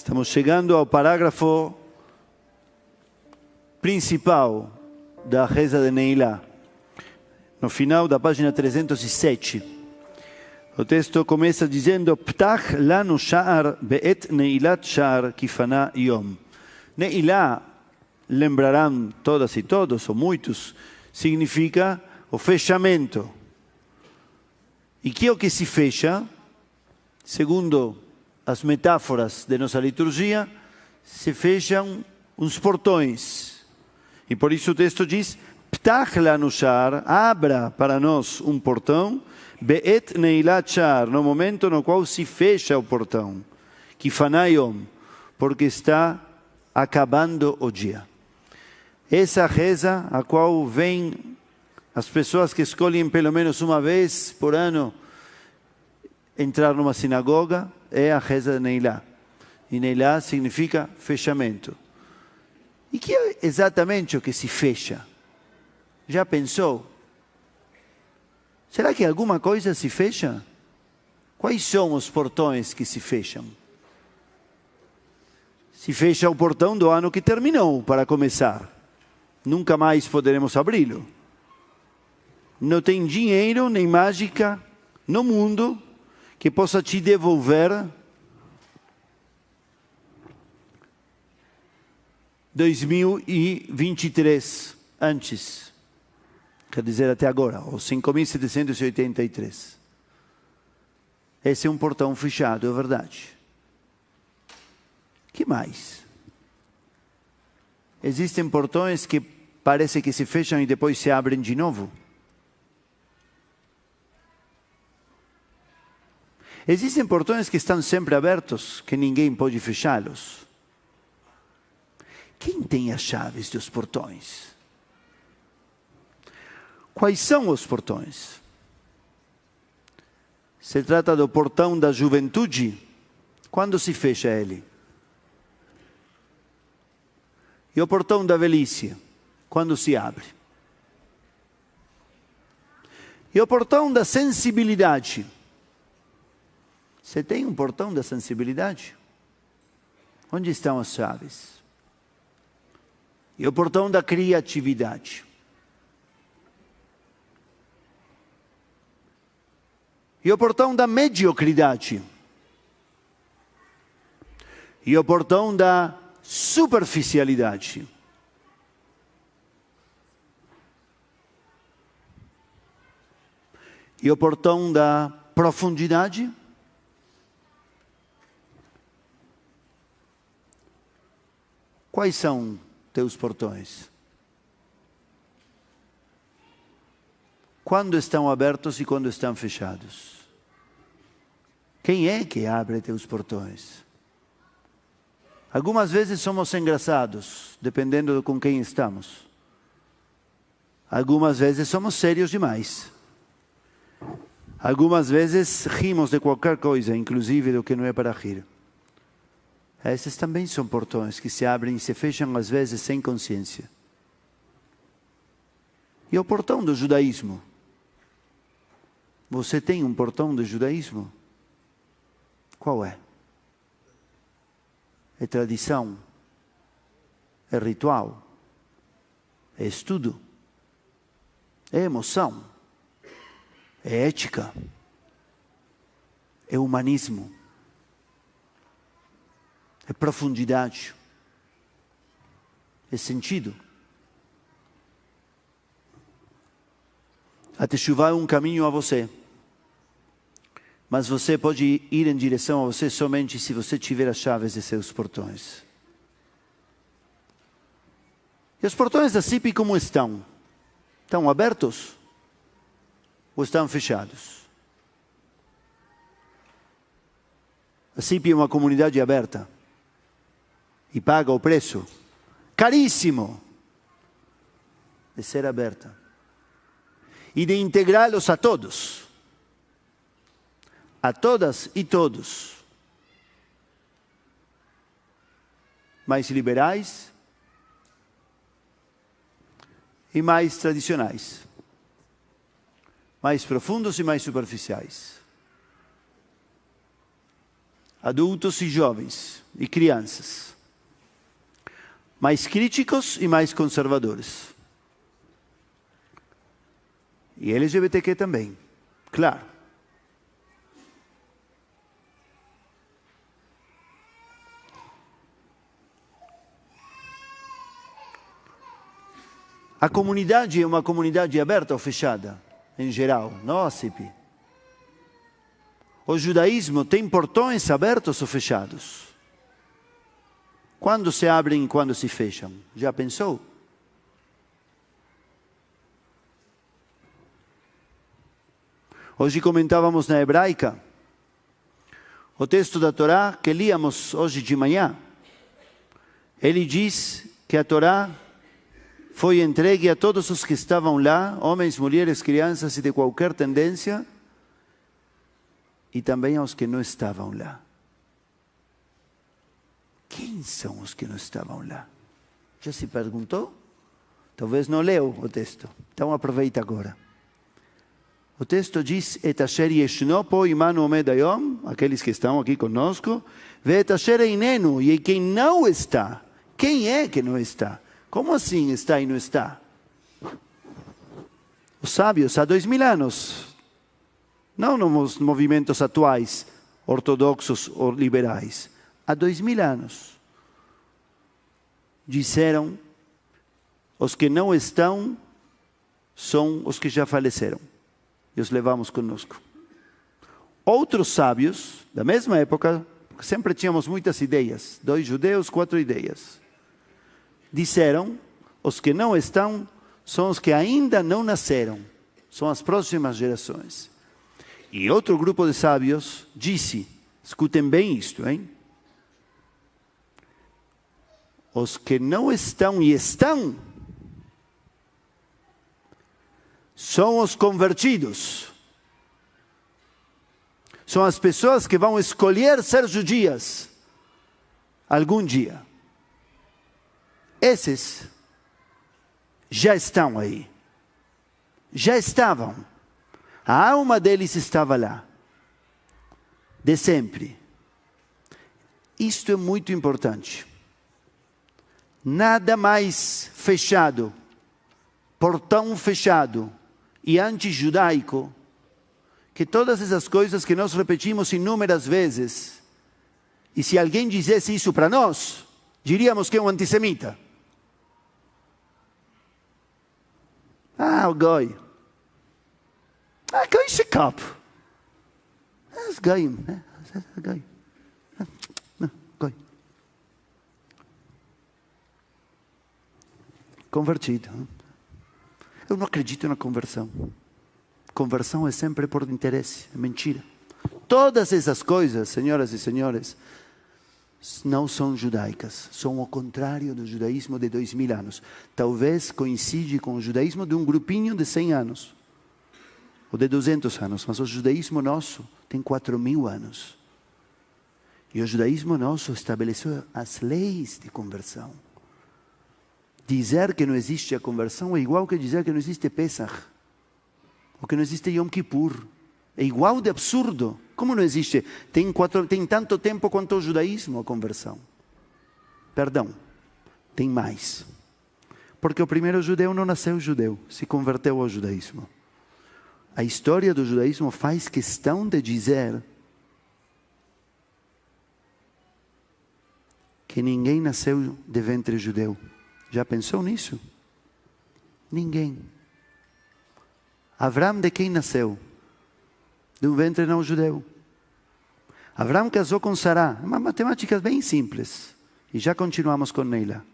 Estamos chegando ao parágrafo principal da reza de Neilá, no final da página 307. O texto começa dizendo: Ptach lanu sha'ar be'et neilat sha'ar kifana yom. Neilá, lembrarão todas e todos, ou muitos, significa o fechamento. E que é o que se fecha? Segundo as metáforas de nossa liturgia, se fecham uns portões. E por isso o texto diz: Ptach lanu sha'ar, abra para nós um portão, be'et neilat sha'ar, no momento no qual se fecha o portão. Kifanayom, porque está acabando o dia. Essa reza, a qual vem as pessoas que escolhem pelo menos uma vez por ano entrar numa sinagoga, é a reza de Neilá. E Neilá significa fechamento. E que é exatamente o que se fecha? Já pensou? Será que alguma coisa se fecha? Quais são os portões que se fecham? Se fecha o portão do ano que terminou, para começar. Nunca mais poderemos abri-lo. Não tem dinheiro nem mágica no mundo que possa te devolver 2023 antes. Quer dizer, até agora, os 5.783. Esse é um portão fechado, é verdade. que mais? Existem portões que parece que se fecham e depois se abrem de novo. Existem portões que estão sempre abertos, que ninguém pode fechá-los. Quem tem as chaves dos portões? Quais são os portões? Se trata do portão da juventude. Quando se fecha ele? E o portão da velhice? Quando se abre? E o portão da sensibilidade? Você tem um portão da sensibilidade? Onde estão as chaves? E o portão da criatividade? E o portão da mediocridade? E o portão da superficialidade? E o portão da profundidade? Quais são teus portões? Quando estão abertos e quando estão fechados? Quem é que abre teus portões? Algumas vezes somos engraçados, dependendo de com quem estamos. Algumas vezes somos sérios demais. Algumas vezes rimos de qualquer coisa, inclusive do que não é para rir. Esses também são portões que se abrem e se fecham às vezes sem consciência. E o portão do judaísmo? Você tem um portão do judaísmo? Qual é? É tradição? É ritual? É estudo? É emoção? É ética? É humanismo? É profundidade, é sentido. A Teshuvah é um caminho a você. Mas você pode ir em direção a você somente se você tiver as chaves de seus portões. E os portões da CIP como estão? Estão abertos ou estão fechados? A CIP é uma comunidade aberta e paga o preço? Caríssimo. De ser aberta. E de integrá-los a todos, a todas e todos, mais liberais e mais tradicionais, mais profundos e mais superficiais. adultos e jovens e crianças, mais críticos e mais conservadores. E LGBTQ também, claro. A comunidade é uma comunidade aberta ou fechada, em geral, não a CIP. O judaísmo tem portões abertos ou fechados? Quando se abrem e quando se fecham? Já pensou? Hoje comentávamos na hebraica o texto da Torá que líamos hoje de manhã. Ele diz que a Torá foi entregue a todos os que estavam lá, homens, mulheres, crianças e de qualquer tendência, e também aos que não estavam lá. Quem são os que não estavam lá? Já se perguntou? Talvez não leu o texto. Então aproveita agora. O texto diz: Et asher yeshno po imanu omed aqueles que estão aqui conosco, ve et asher einenu, e quem não está. Quem é que não está? Como assim está e não está? Os sábios há dois mil anos, não nos movimentos atuais, ortodoxos ou liberais, há dois mil anos, disseram: os que não estão são os que já faleceram, e os levamos conosco. Outros sábios, da mesma época, sempre tínhamos muitas ideias, dois judeus, quatro ideias disseram: os que não estão são os que ainda não nasceram, são as próximas gerações. E outro grupo de sábios disse: escutem bem isto, hein? Os que não estão e estão são os convertidos. São as pessoas que vão escolher ser judias algum dia. Esses já estão aí. Já estavam. A alma deles estava lá. De sempre. Isto é muito importante. Nada mais fechado, portão fechado e anti-judaico que todas essas coisas que nós repetimos inúmeras vezes. E se alguém dissesse isso para nós, diríamos que é um antissemita. Ah, o goi. Ah, goi se kap. Das goi, né? Goi. Goi. Convertido. Eu não acredito na conversão. Conversão é sempre por interesse, é mentira. Todas essas coisas, senhoras e senhores, não são judaicas, são o contrário do judaísmo de dois mil anos. Talvez coincide com o judaísmo de um grupinho de 100 anos, ou de 200 anos, mas o judaísmo nosso tem quatro mil anos. E o judaísmo nosso estabeleceu as leis de conversão. Dizer que não existe a conversão é igual que dizer que não existe Pesach, ou que não existe Yom Kippur. É igual de absurdo. Como não existe? Tem, quatro, tem tanto tempo quanto o judaísmo a conversão. Perdão, tem mais. Porque o primeiro judeu não nasceu judeu, se converteu ao judaísmo. A história do judaísmo faz questão de dizer que ninguém nasceu de ventre judeu. Já pensou nisso? Ninguém. Abraão de quem nasceu? de um ventre não judeu. Abraão casou com Sará, uma matemática bem simples. E já continuamos com Neila.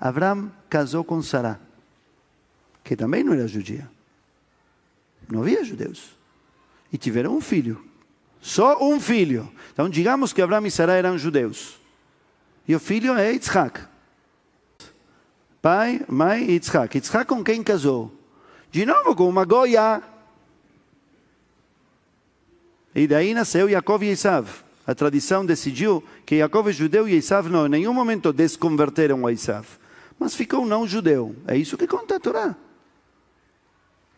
Abraão casou com Sará, que também não era judia. Não havia judeus. E tiveram um filho. Só um filho. Então, digamos que Abraão e Sará eram judeus. E o filho é Yitzhak. Pai, mãe e Yitzhak. Yitzhak com quem casou? De novo, com uma goia e daí nasceu Jacob e Esav. A tradição decidiu que Jacob é judeu e Esav não. Em nenhum momento desconverteram a. Mas ficou não judeu. É isso que conta a Torá.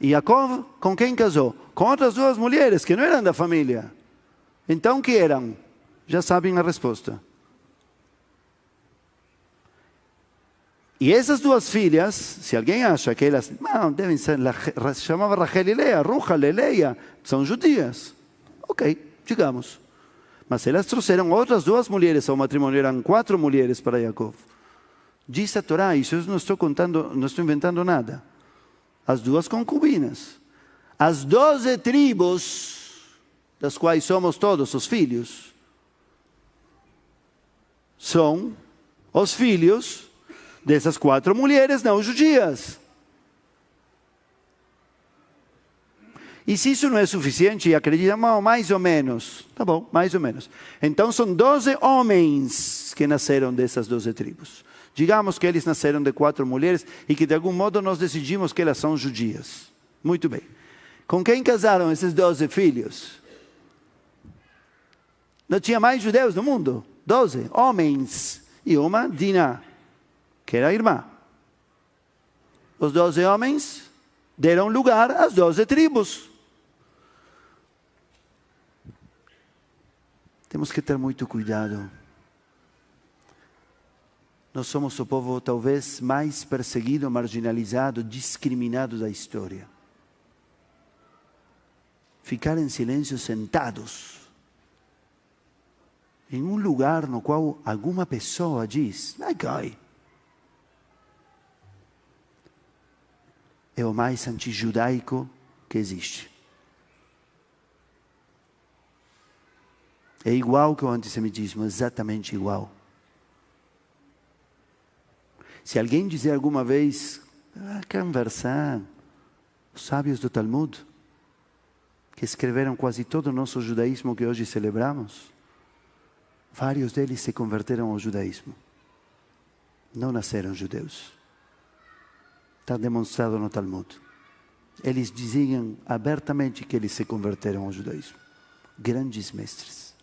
E Jacob com quem casou? Com outras duas mulheres que não eram da família. Então que eram? já sabem a resposta. E essas duas filhas, se alguém acha que elas não, devem ser, chamava Rachel e Leia, Ruja, Leia, são judias. Ok, digamos. Mas elas trouxeram outras duas mulheres ao matrimônio, eram quatro mulheres para Jacob. Diz a Torá, isso eu não estou contando, não estou inventando nada. As duas concubinas. As doze tribos, das quais somos todos os filhos, são os filhos dessas quatro mulheres não judias. E se isso não é suficiente, acreditamos mais ou menos, tá bom, mais ou menos. Então são doze homens que nasceram dessas doze tribos. Digamos que eles nasceram de quatro mulheres e que de algum modo nós decidimos que elas são judias. Muito bem. Com quem casaram esses doze filhos? Não tinha mais judeus no mundo? Doze homens e uma Dina, que era irmã. Os doze homens deram lugar às doze tribos. Temos que ter muito cuidado. Nós somos o povo talvez mais perseguido, marginalizado, discriminado da história. Ficar em silêncio sentados em um lugar no qual alguma pessoa diz, vai cai. É o mais antijudaico que existe. É igual que o antissemitismo, exatamente igual. Se alguém dizer alguma vez, ah, conversar, os sábios do Talmud, que escreveram quase todo o nosso judaísmo que hoje celebramos, Vários deles se converteram ao judaísmo. Não nasceram judeus. Está demonstrado no Talmud. Eles diziam abertamente que eles se converteram ao judaísmo. Grandes mestres.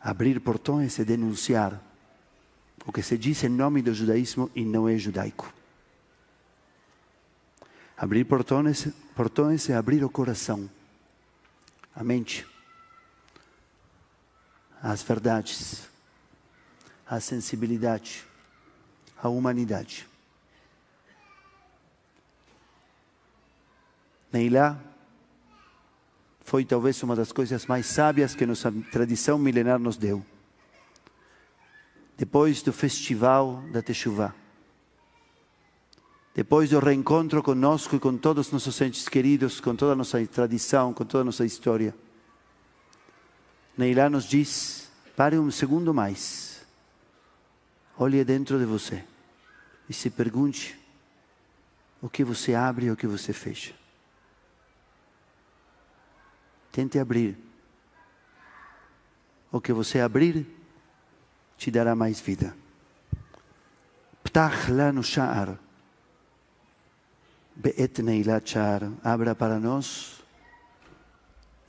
Abrir portões é denunciar o que se diz em nome do judaísmo e não é judaico. Abrir portões, portões é abrir o coração a mente, as verdades, a sensibilidade, a humanidade. Neilá foi talvez uma das coisas mais sábias que nossa tradição milenar nos deu. Depois do festival da Teshuvah, depois do reencontro conosco e com todos os nossos entes queridos, com toda a nossa tradição, com toda a nossa história. Neilá nos diz: pare um segundo mais, olhe dentro de você e se pergunte o que você abre e o que você fecha. Tente abrir. O que você abrir te dará mais vida. Ptach lá no sha'ar. Be'et Neilat Shar, abra para nós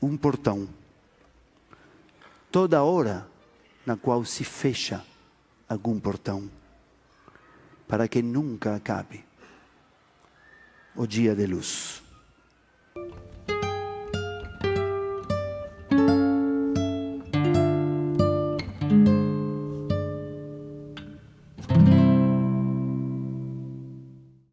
um portão. Toda hora na qual se fecha algum portão, para que nunca acabe o dia de luz.